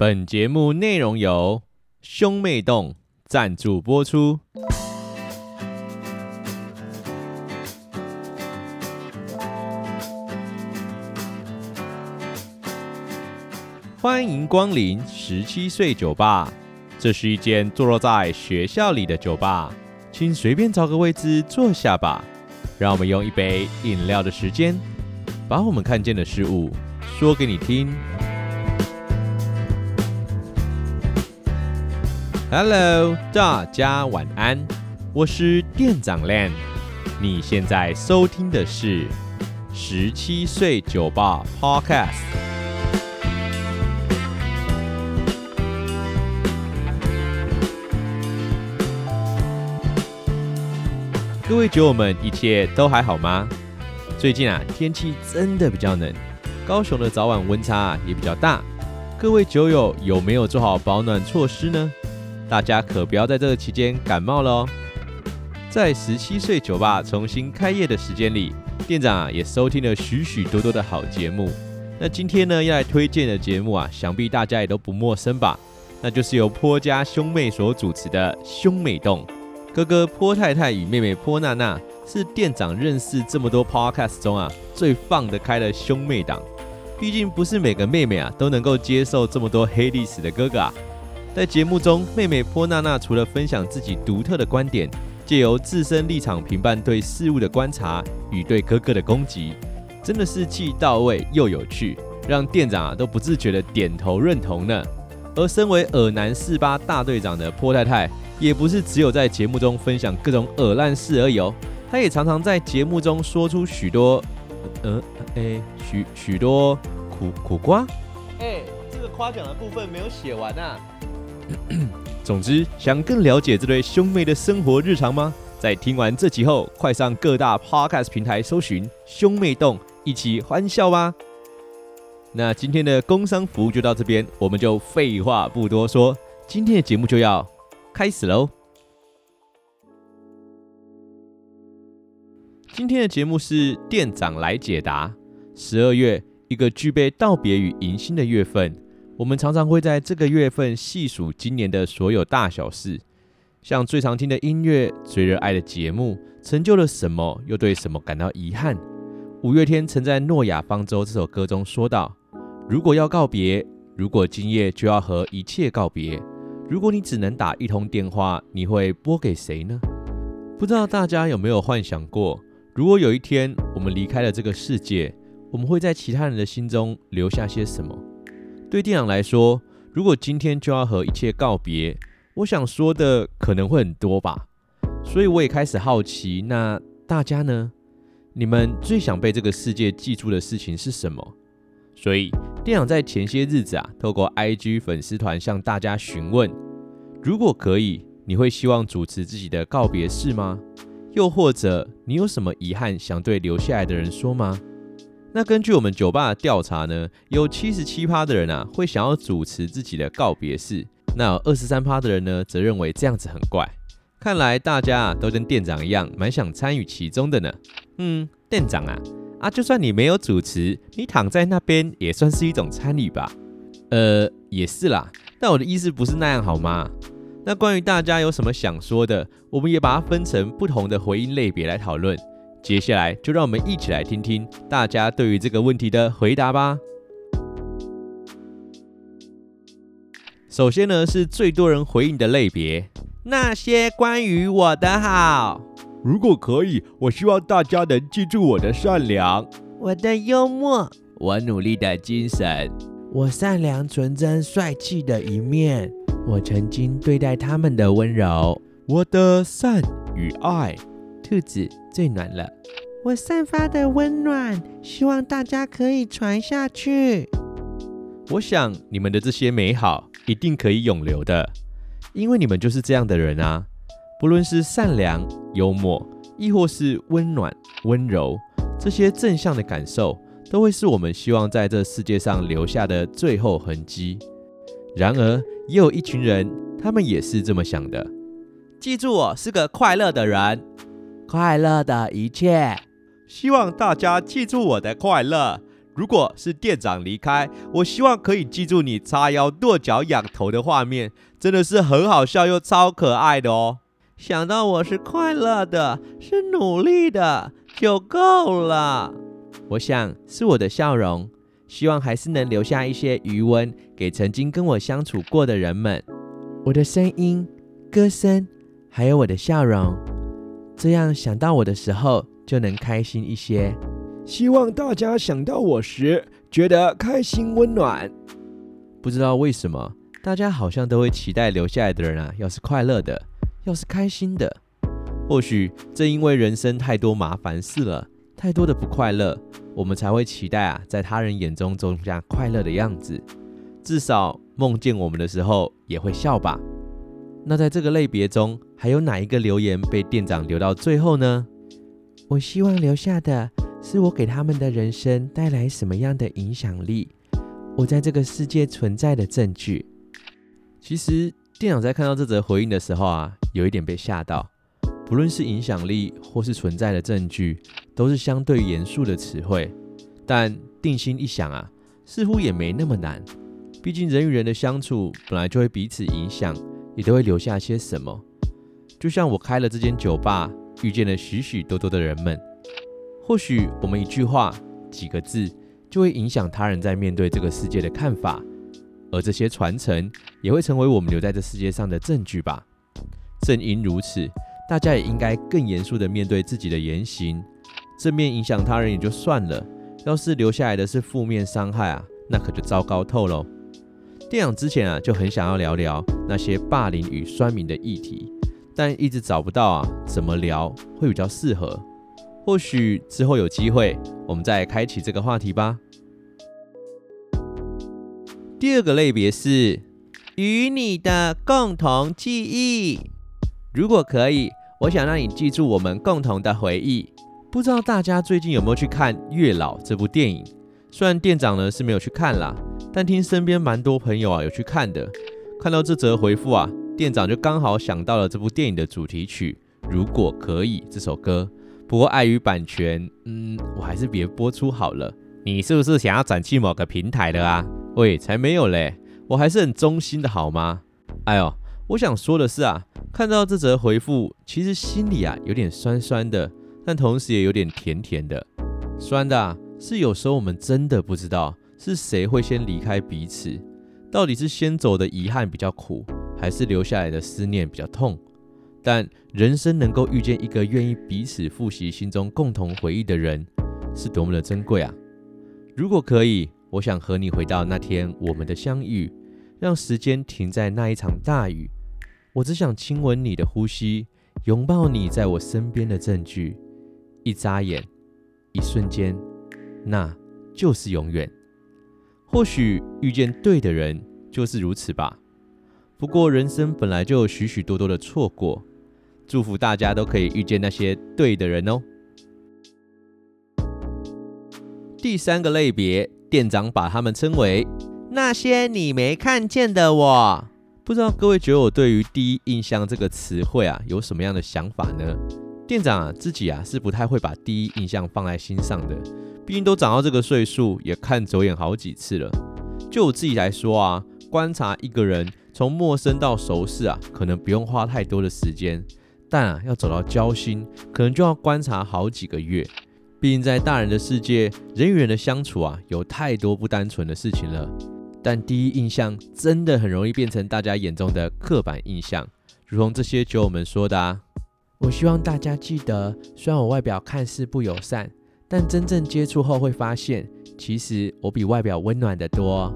本节目内容由兄妹洞赞助播出。欢迎光临十七岁酒吧，这是一间坐落在学校里的酒吧，请随便找个位置坐下吧。让我们用一杯饮料的时间，把我们看见的事物说给你听。Hello，大家晚安，我是店长 Lan。你现在收听的是十七岁酒吧 Podcast。各位酒友们，一切都还好吗？最近啊，天气真的比较冷，高雄的早晚温差也比较大。各位酒友有没有做好保暖措施呢？大家可不要在这个期间感冒了哦。在十七岁酒吧重新开业的时间里，店长啊也收听了许许多多的好节目。那今天呢要来推荐的节目啊，想必大家也都不陌生吧？那就是由坡家兄妹所主持的兄妹洞。哥哥坡太太与妹妹坡娜娜是店长认识这么多 podcast 中啊最放得开的兄妹档。毕竟不是每个妹妹啊都能够接受这么多黑历史的哥哥啊。在节目中，妹妹波娜娜除了分享自己独特的观点，借由自身立场评判对事物的观察与对哥哥的攻击，真的是既到位又有趣，让店长啊都不自觉的点头认同呢。而身为恶男四八大队长的波太太，也不是只有在节目中分享各种耳烂事而已哦，她也常常在节目中说出许多，呃，诶，许许多苦苦瓜。哎，这个夸奖的部分没有写完啊。总之，想更了解这对兄妹的生活日常吗？在听完这集后，快上各大 podcast 平台搜寻“兄妹洞”，一起欢笑吧。那今天的工商服务就到这边，我们就废话不多说，今天的节目就要开始喽。今天的节目是店长来解答。十二月，一个具备道别与迎新的月份。我们常常会在这个月份细数今年的所有大小事，像最常听的音乐、最热爱的节目，成就了什么，又对什么感到遗憾。五月天曾在《诺亚方舟》这首歌中说道：“如果要告别，如果今夜就要和一切告别，如果你只能打一通电话，你会拨给谁呢？”不知道大家有没有幻想过，如果有一天我们离开了这个世界，我们会在其他人的心中留下些什么？对店长来说，如果今天就要和一切告别，我想说的可能会很多吧。所以我也开始好奇，那大家呢？你们最想被这个世界记住的事情是什么？所以店长在前些日子啊，透过 IG 粉丝团向大家询问：如果可以，你会希望主持自己的告别式吗？又或者你有什么遗憾想对留下来的人说吗？那根据我们酒吧的调查呢，有七十七趴的人啊会想要主持自己的告别式，那二十三趴的人呢则认为这样子很怪。看来大家啊都跟店长一样，蛮想参与其中的呢。嗯，店长啊啊，就算你没有主持，你躺在那边也算是一种参与吧？呃，也是啦，但我的意思不是那样好吗？那关于大家有什么想说的，我们也把它分成不同的回应类别来讨论。接下来就让我们一起来听听大家对于这个问题的回答吧。首先呢，是最多人回应的类别，那些关于我的好。如果可以，我希望大家能记住我的善良，我的幽默，我努力的精神，我善良、纯真、帅气的一面，我曾经对待他们的温柔，我的善与爱。兔子最暖了，我散发的温暖，希望大家可以传下去。我想你们的这些美好一定可以永留的，因为你们就是这样的人啊。不论是善良、幽默，亦或是温暖、温柔，这些正向的感受，都会是我们希望在这世界上留下的最后痕迹。然而，也有一群人，他们也是这么想的。记住，我是个快乐的人。快乐的一切，希望大家记住我的快乐。如果是店长离开，我希望可以记住你叉腰跺脚仰头的画面，真的是很好笑又超可爱的哦。想到我是快乐的，是努力的，就够了。我想是我的笑容，希望还是能留下一些余温给曾经跟我相处过的人们。我的声音、歌声，还有我的笑容，这样想到我的时候就能开心一些。希望大家想到我时觉得开心温暖。不知道为什么，大家好像都会期待留下来的人啊，要是快乐的，要是开心的。或许正因为人生太多麻烦事了，太多的不快乐，我们才会期待啊，在他人眼中种下快乐的样子。至少梦见我们的时候也会笑吧。那在这个类别中，还有哪一个留言被店长留到最后呢？我希望留下的。是我给他们的人生带来什么样的影响力？我在这个世界存在的证据。其实店长在看到这则回应的时候啊，有一点被吓到。不论是影响力或是存在的证据，都是相对严肃的词汇。但定心一想啊，似乎也没那么难。毕竟人与人的相处本来就会彼此影响，也都会留下些什么。就像我开了这间酒吧，遇见了许许多多的人们。或许我们一句话、几个字，就会影响他人在面对这个世界的看法，而这些传承也会成为我们留在这世界上的证据吧。正因如此，大家也应该更严肃地面对自己的言行。正面影响他人也就算了，要是留下来的是负面伤害啊，那可就糟糕透喽。电影之前啊就很想要聊聊那些霸凌与酸民的议题，但一直找不到啊怎么聊会比较适合。或许之后有机会，我们再开启这个话题吧。第二个类别是与你的共同记忆。如果可以，我想让你记住我们共同的回忆。不知道大家最近有没有去看《月老》这部电影？虽然店长呢是没有去看啦，但听身边蛮多朋友啊有去看的。看到这则回复啊，店长就刚好想到了这部电影的主题曲《如果可以》这首歌。不过碍于版权，嗯，我还是别播出好了。你是不是想要转去某个平台的啊？喂，才没有嘞，我还是很忠心的好吗？哎呦，我想说的是啊，看到这则回复，其实心里啊有点酸酸的，但同时也有点甜甜的。酸的啊，是有时候我们真的不知道是谁会先离开彼此，到底是先走的遗憾比较苦，还是留下来的思念比较痛？但人生能够遇见一个愿意彼此复习心中共同回忆的人，是多么的珍贵啊！如果可以，我想和你回到那天我们的相遇，让时间停在那一场大雨。我只想亲吻你的呼吸，拥抱你在我身边的证据。一眨眼，一瞬间，那就是永远。或许遇见对的人就是如此吧。不过人生本来就有许许多多的错过。祝福大家都可以遇见那些对的人哦。第三个类别，店长把他们称为那些你没看见的我。不知道各位觉得我对于第一印象这个词汇啊，有什么样的想法呢？店长啊，自己啊是不太会把第一印象放在心上的，毕竟都长到这个岁数，也看走眼好几次了。就我自己来说啊，观察一个人从陌生到熟识啊，可能不用花太多的时间。但啊，要走到交心，可能就要观察好几个月。毕竟在大人的世界，人与人的相处啊，有太多不单纯的事情了。但第一印象真的很容易变成大家眼中的刻板印象，如同这些酒友们说的啊。我希望大家记得，虽然我外表看似不友善，但真正接触后会发现，其实我比外表温暖的多。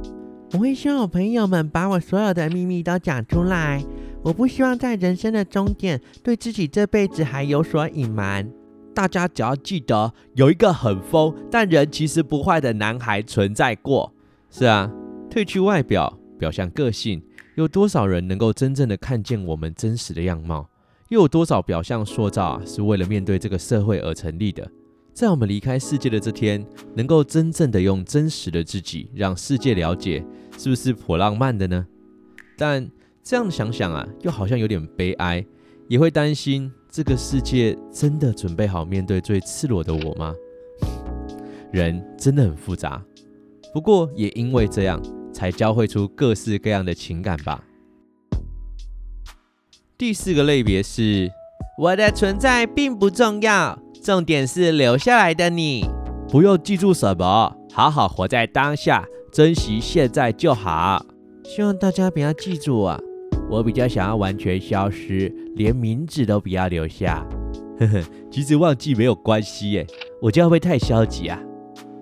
我会希望我朋友们把我所有的秘密都讲出来。我不希望在人生的终点，对自己这辈子还有所隐瞒。大家只要记得，有一个很疯但人其实不坏的男孩存在过。是啊，褪去外表，表象个性，有多少人能够真正的看见我们真实的样貌？又有多少表象塑造，是为了面对这个社会而成立的？在我们离开世界的这天，能够真正的用真实的自己让世界了解，是不是颇浪漫的呢？但。这样想想啊，又好像有点悲哀，也会担心这个世界真的准备好面对最赤裸的我吗？人真的很复杂，不过也因为这样，才交汇出各式各样的情感吧。第四个类别是，我的存在并不重要，重点是留下来的你。不用记住什么，好好活在当下，珍惜现在就好。希望大家不要记住啊，我比较想要完全消失，连名字都不要留下。呵呵，其实忘记没有关系耶，我这样会太消极啊？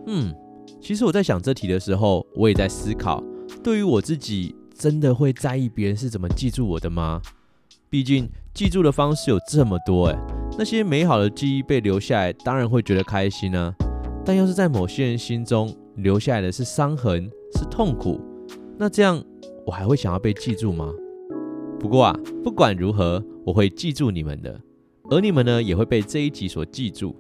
嗯，其实我在想这题的时候，我也在思考，对于我自己，真的会在意别人是怎么记住我的吗？毕竟记住的方式有这么多，哎，那些美好的记忆被留下来，当然会觉得开心呢。但要是在某些人心中留下来的是伤痕，是痛苦，那这样我还会想要被记住吗？不过啊，不管如何，我会记住你们的，而你们呢，也会被这一集所记住。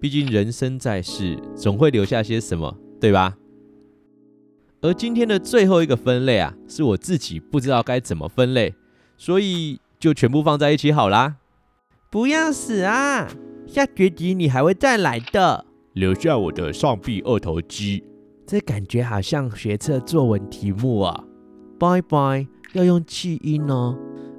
毕竟人生在世，总会留下些什么，对吧？而今天的最后一个分类啊，是我自己不知道该怎么分类，所以。就全部放在一起好啦！不要死啊！下学期你还会再来的。留下我的上臂二头肌。这感觉好像学测作文题目啊！拜拜，要用气音哦。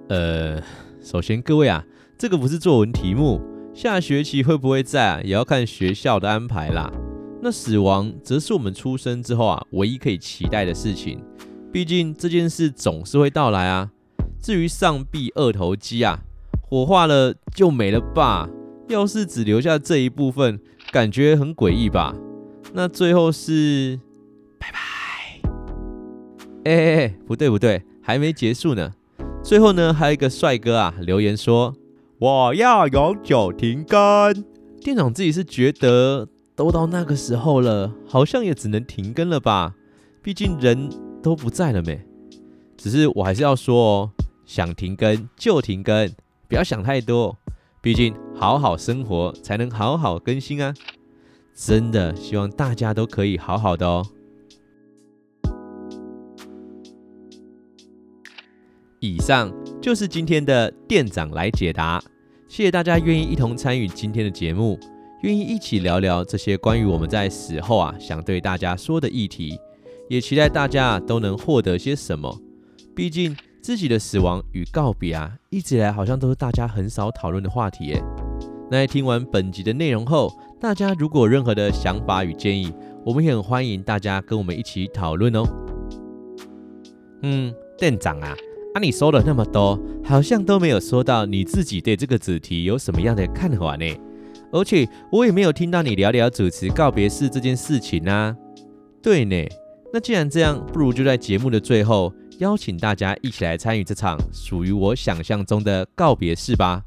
呃，首先各位啊，这个不是作文题目，下学期会不会在啊，也要看学校的安排啦。那死亡则是我们出生之后啊，唯一可以期待的事情。毕竟这件事总是会到来啊。至于上臂二头肌啊，火化了就没了吧？要是只留下这一部分，感觉很诡异吧？那最后是拜拜。哎哎哎，不对不对，还没结束呢。最后呢，还有一个帅哥啊留言说：“我要永久停更。”店长自己是觉得都到那个时候了，好像也只能停更了吧？毕竟人都不在了没。只是我还是要说哦。想停更就停更，不要想太多。毕竟好好生活才能好好更新啊！真的希望大家都可以好好的哦。以上就是今天的店长来解答，谢谢大家愿意一同参与今天的节目，愿意一起聊聊这些关于我们在死后啊想对大家说的议题，也期待大家都能获得些什么。毕竟。自己的死亡与告别啊，一直以来好像都是大家很少讨论的话题耶。那在听完本集的内容后，大家如果有任何的想法与建议，我们也很欢迎大家跟我们一起讨论哦。嗯，店长啊，啊你说了那么多，好像都没有说到你自己对这个主题有什么样的看法呢？而且我也没有听到你聊聊主持告别式这件事情啊。对呢，那既然这样，不如就在节目的最后。邀请大家一起来参与这场属于我想象中的告别式吧。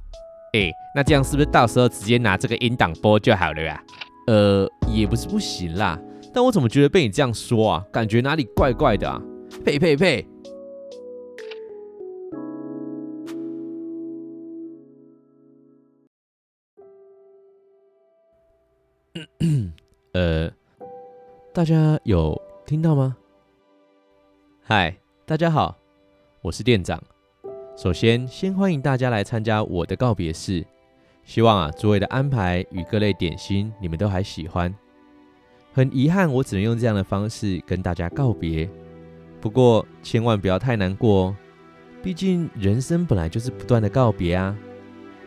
哎，那这样是不是到时候直接拿这个音档播就好了呀？呃，也不是不行啦，但我怎么觉得被你这样说啊，感觉哪里怪怪的啊？呸呸呸！呃，大家有听到吗？嗨。大家好，我是店长。首先，先欢迎大家来参加我的告别式。希望啊，诸位的安排与各类点心，你们都还喜欢。很遗憾，我只能用这样的方式跟大家告别。不过，千万不要太难过哦。毕竟，人生本来就是不断的告别啊。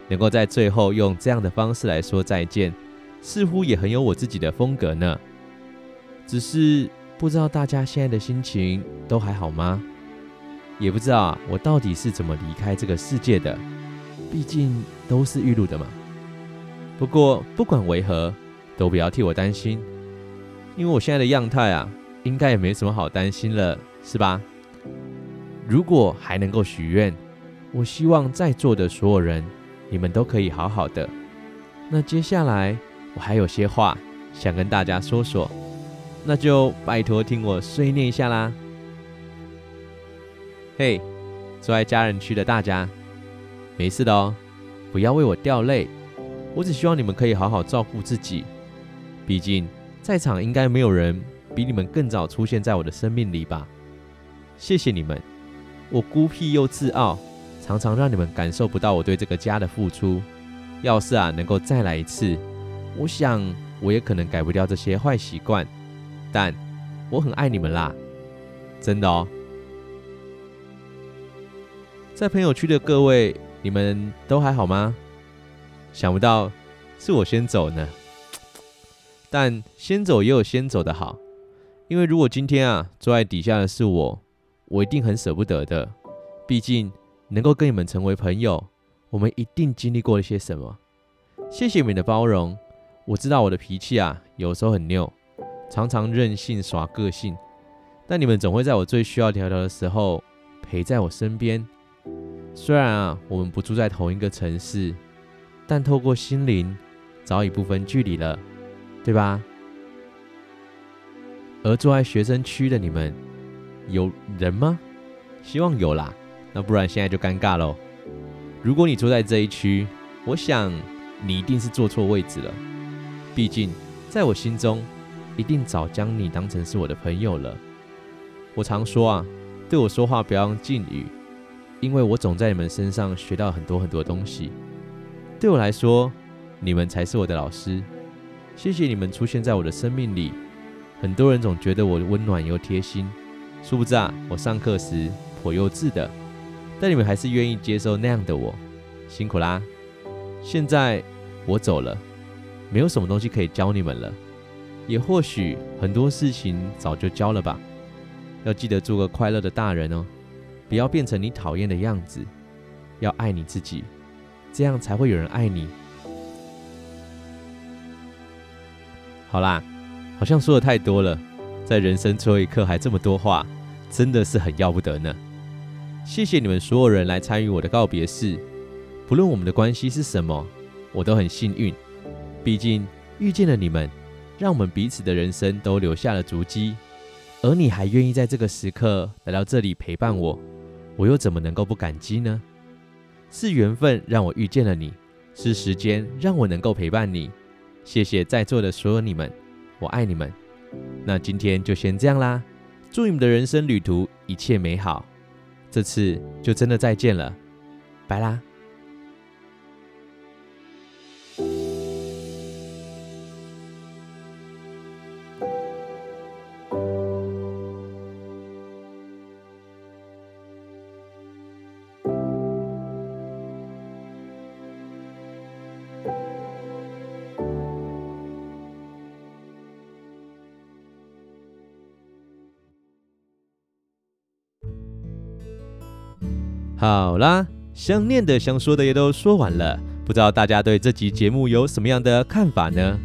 能够在最后用这样的方式来说再见，似乎也很有我自己的风格呢。只是。不知道大家现在的心情都还好吗？也不知道啊，我到底是怎么离开这个世界的？毕竟都是预录的嘛。不过不管为何，都不要替我担心，因为我现在的样态啊，应该也没什么好担心了，是吧？如果还能够许愿，我希望在座的所有人，你们都可以好好的。那接下来我还有些话想跟大家说说。那就拜托听我碎念一下啦。嘿，坐在家人区的大家，没事的哦，不要为我掉泪。我只希望你们可以好好照顾自己。毕竟在场应该没有人比你们更早出现在我的生命里吧。谢谢你们，我孤僻又自傲，常常让你们感受不到我对这个家的付出。要是啊能够再来一次，我想我也可能改不掉这些坏习惯。但我很爱你们啦，真的哦。在朋友区的各位，你们都还好吗？想不到是我先走呢，但先走也有先走的好，因为如果今天啊坐在底下的是我，我一定很舍不得的。毕竟能够跟你们成为朋友，我们一定经历过一些什么。谢谢你们的包容，我知道我的脾气啊有时候很拗，常常任性耍个性，但你们总会在我最需要聊聊的时候陪在我身边。虽然啊我们不住在同一个城市，但透过心灵早已不分距离了，对吧？而住在学生区的你们，有人吗？希望有啦。那不然现在就尴尬喽。如果你坐在这一区，我想你一定是坐错位置了。毕竟在我心中，一定早将你当成是我的朋友了。我常说啊，对我说话不要用敬语，因为我总在你们身上学到很多很多东西。对我来说，你们才是我的老师。谢谢你们出现在我的生命里。很多人总觉得我温暖又贴心，殊不知啊，我上课时颇幼稚的。但你们还是愿意接受那样的我，辛苦啦！现在我走了，没有什么东西可以教你们了，也或许很多事情早就教了吧。要记得做个快乐的大人哦，不要变成你讨厌的样子。要爱你自己，这样才会有人爱你。好啦，好像说的太多了，在人生最后一刻还这么多话，真的是很要不得呢。谢谢你们所有人来参与我的告别式，不论我们的关系是什么，我都很幸运。毕竟遇见了你们，让我们彼此的人生都留下了足迹。而你还愿意在这个时刻来到这里陪伴我，我又怎么能够不感激呢？是缘分让我遇见了你，是时间让我能够陪伴你。谢谢在座的所有你们，我爱你们。那今天就先这样啦，祝你们的人生旅途一切美好。这次就真的再见了，拜啦。好啦，想念的、想说的也都说完了，不知道大家对这集节目有什么样的看法呢？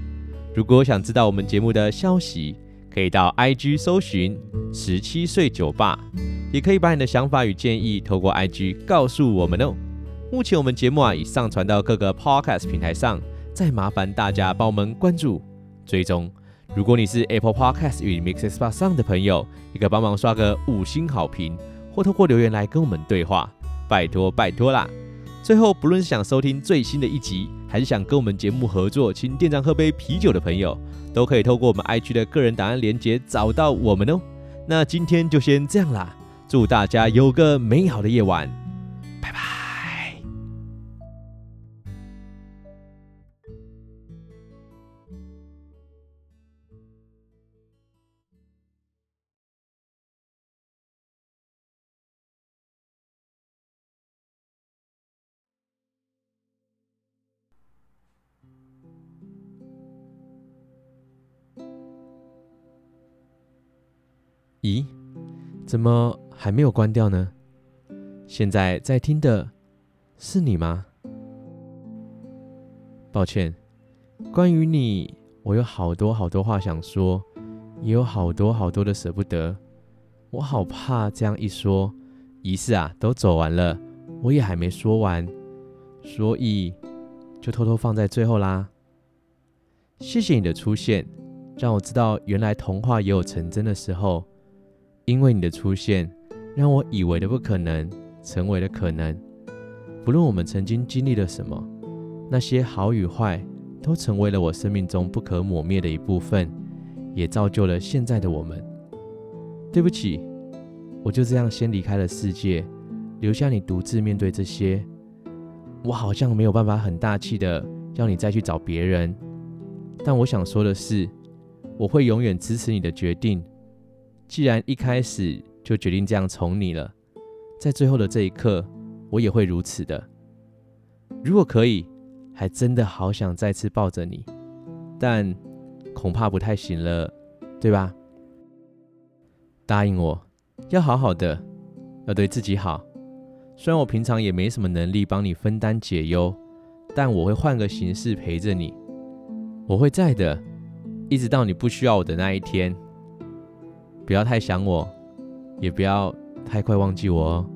如果想知道我们节目的消息，可以到 IG 搜寻十七岁酒吧，也可以把你的想法与建议透过 IG 告诉我们哦。目前我们节目啊已上传到各个 Podcast 平台上，再麻烦大家帮我们关注、追踪。如果你是 Apple Podcast 与 MixerBox 上的朋友，也可以帮忙刷个五星好评，或透过留言来跟我们对话。拜托拜托啦！最后，不论是想收听最新的一集，还是想跟我们节目合作，请店长喝杯啤酒的朋友，都可以透过我们 IG 的个人档案连接找到我们哦。那今天就先这样啦，祝大家有个美好的夜晚，拜拜。咦，怎么还没有关掉呢？现在在听的是你吗？抱歉，关于你，我有好多好多话想说，也有好多好多的舍不得。我好怕这样一说，仪式啊都走完了，我也还没说完，所以就偷偷放在最后啦。谢谢你的出现，让我知道原来童话也有成真的时候。因为你的出现，让我以为的不可能成为了可能。不论我们曾经经历了什么，那些好与坏都成为了我生命中不可磨灭的一部分，也造就了现在的我们。对不起，我就这样先离开了世界，留下你独自面对这些。我好像没有办法很大气的要你再去找别人，但我想说的是，我会永远支持你的决定。既然一开始就决定这样宠你了，在最后的这一刻，我也会如此的。如果可以，还真的好想再次抱着你，但恐怕不太行了，对吧？答应我，要好好的，要对自己好。虽然我平常也没什么能力帮你分担解忧，但我会换个形式陪着你。我会在的，一直到你不需要我的那一天。不要太想我，也不要太快忘记我哦。